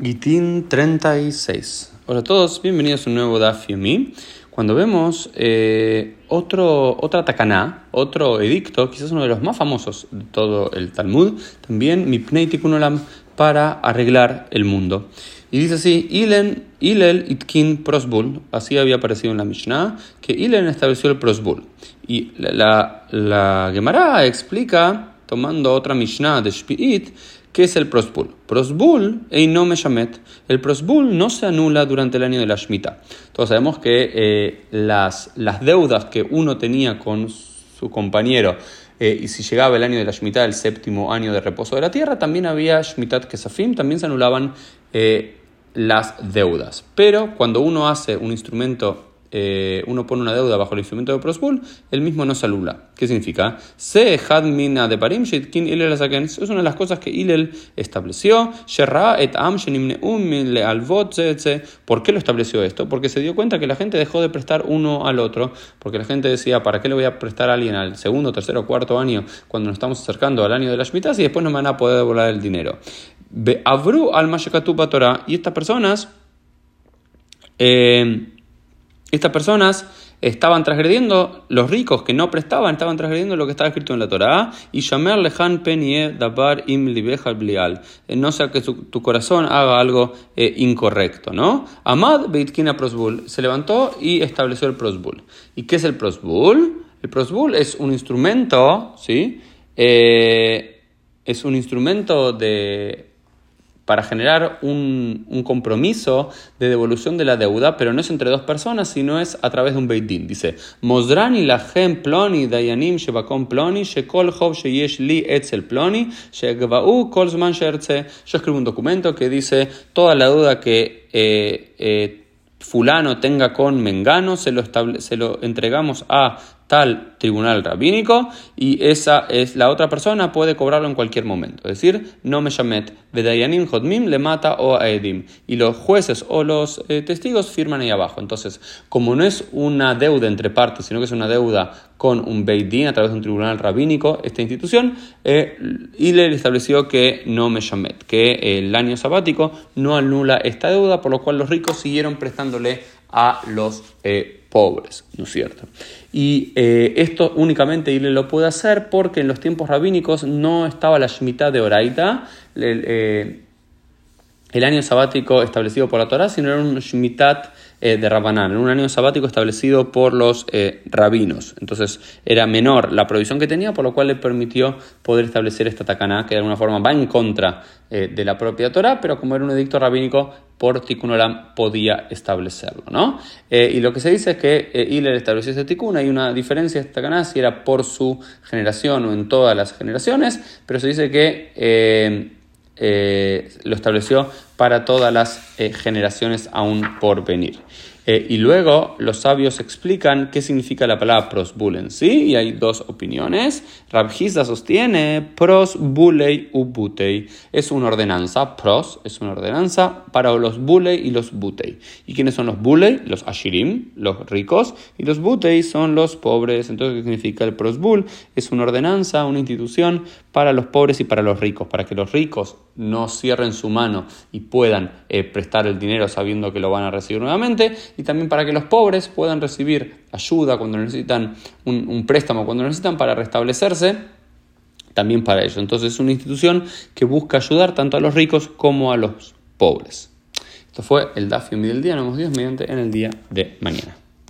Gitín 36. Hola a todos, bienvenidos a un nuevo Daf Yomi. Cuando vemos eh, otro, otra takaná, otro edicto, quizás uno de los más famosos de todo el Talmud, también Mipnei Tikkun Olam, para arreglar el mundo. Y dice así, Ilen, Ilel Itkin Prosbul, así había aparecido en la Mishnah, que Ilen estableció el Prosbul. Y la, la, la Gemara explica, tomando otra Mishnah de Shpi'it, ¿Qué es el prosbul? Prosbul y no meshamet. El prosbul no se anula durante el año de la Shemitah. Todos sabemos que eh, las, las deudas que uno tenía con su compañero eh, y si llegaba el año de la Shemitah, el séptimo año de reposo de la tierra, también había Shmitat Kesafim, también se anulaban eh, las deudas. Pero cuando uno hace un instrumento eh, uno pone una deuda bajo el instrumento de Prosbul, el mismo no se. ¿Qué significa? Se hadmina de parim Es una de las cosas que Ilel estableció. et am ¿Por qué lo estableció esto? Porque se dio cuenta que la gente dejó de prestar uno al otro, porque la gente decía, ¿para qué le voy a prestar a alguien al segundo, tercero cuarto año cuando nos estamos acercando al año de la Shemitah y después no me van a poder devolver el dinero? Al Torah y estas personas eh, estas personas estaban transgrediendo, los ricos que no prestaban, estaban transgrediendo lo que estaba escrito en la Torah, y Shamer lehan penie dabar im blial, eh, no sea que tu, corazón haga algo eh, incorrecto, ¿no? Amad beitkina prosbul, se levantó y estableció el prosbul. ¿Y qué es el prosbul? El prosbul es un instrumento, ¿sí? Eh, es un instrumento de para generar un, un, compromiso de devolución de la deuda, pero no es entre dos personas, sino es a través de un Beit Dice, Mosdrani lahem ploni dayanim shebakom ploni shekol hov sheyesh li etzel ploni shegvau kol zman sherze. Yo escribo un documento que dice toda la deuda que eh, eh, fulano tenga con mengano, se lo, se lo entregamos a tal tribunal rabínico y esa es la otra persona puede cobrarlo en cualquier momento. Es decir, no me llamet, vedayanim hodmim le mata o aedim. Y los jueces o los eh, testigos firman ahí abajo. Entonces, como no es una deuda entre partes, sino que es una deuda con un Beidin a través de un tribunal rabínico, esta institución, eh, le estableció que no me llamet, que el año sabático no anula esta deuda, por lo cual los ricos siguieron prestándole a los eh, pobres, ¿no es cierto? Y eh, esto únicamente Ile lo puede hacer porque en los tiempos rabínicos no estaba la Shemitah de Oraita, eh, el, año sabático establecido por la Torah, sino era un Shemitat eh, de Rabanán, un año sabático establecido por los rabinos. Entonces era menor la provisión que tenía, por lo cual le permitió poder establecer esta tacaná, que de alguna forma va en contra de la propia Torah, pero como era un edicto rabínico, por Tikkun Olam podía establecerlo. ¿no? Eh, y lo que se dice es que eh, estableció este Tikkun, hay una diferencia esta canal si era por su generación o en todas las generaciones, pero se dice que eh, eh, lo estableció para todas las generaciones aún por venir. Eh, y luego los sabios explican qué significa la palabra prosbulen, ¿sí? Y hay dos opiniones. Rabjisa sostiene prosbulei ubutei. Es una ordenanza, pros es una ordenanza para los bulei y los butei. ¿Y quiénes son los bulei? Los ashirim, los ricos, y los butei son los pobres. Entonces, ¿qué significa el prosbul? Es una ordenanza, una institución para los pobres y para los ricos, para que los ricos no cierren su mano y puedan eh, prestar el dinero sabiendo que lo van a recibir nuevamente y también para que los pobres puedan recibir ayuda cuando necesitan un, préstamo, cuando necesitan para restablecerse, también para ello. Entonces es una institución que busca ayudar tanto a los ricos como a los pobres. Esto fue el DAFIO del día, nos vemos Dios mediante en el día de mañana.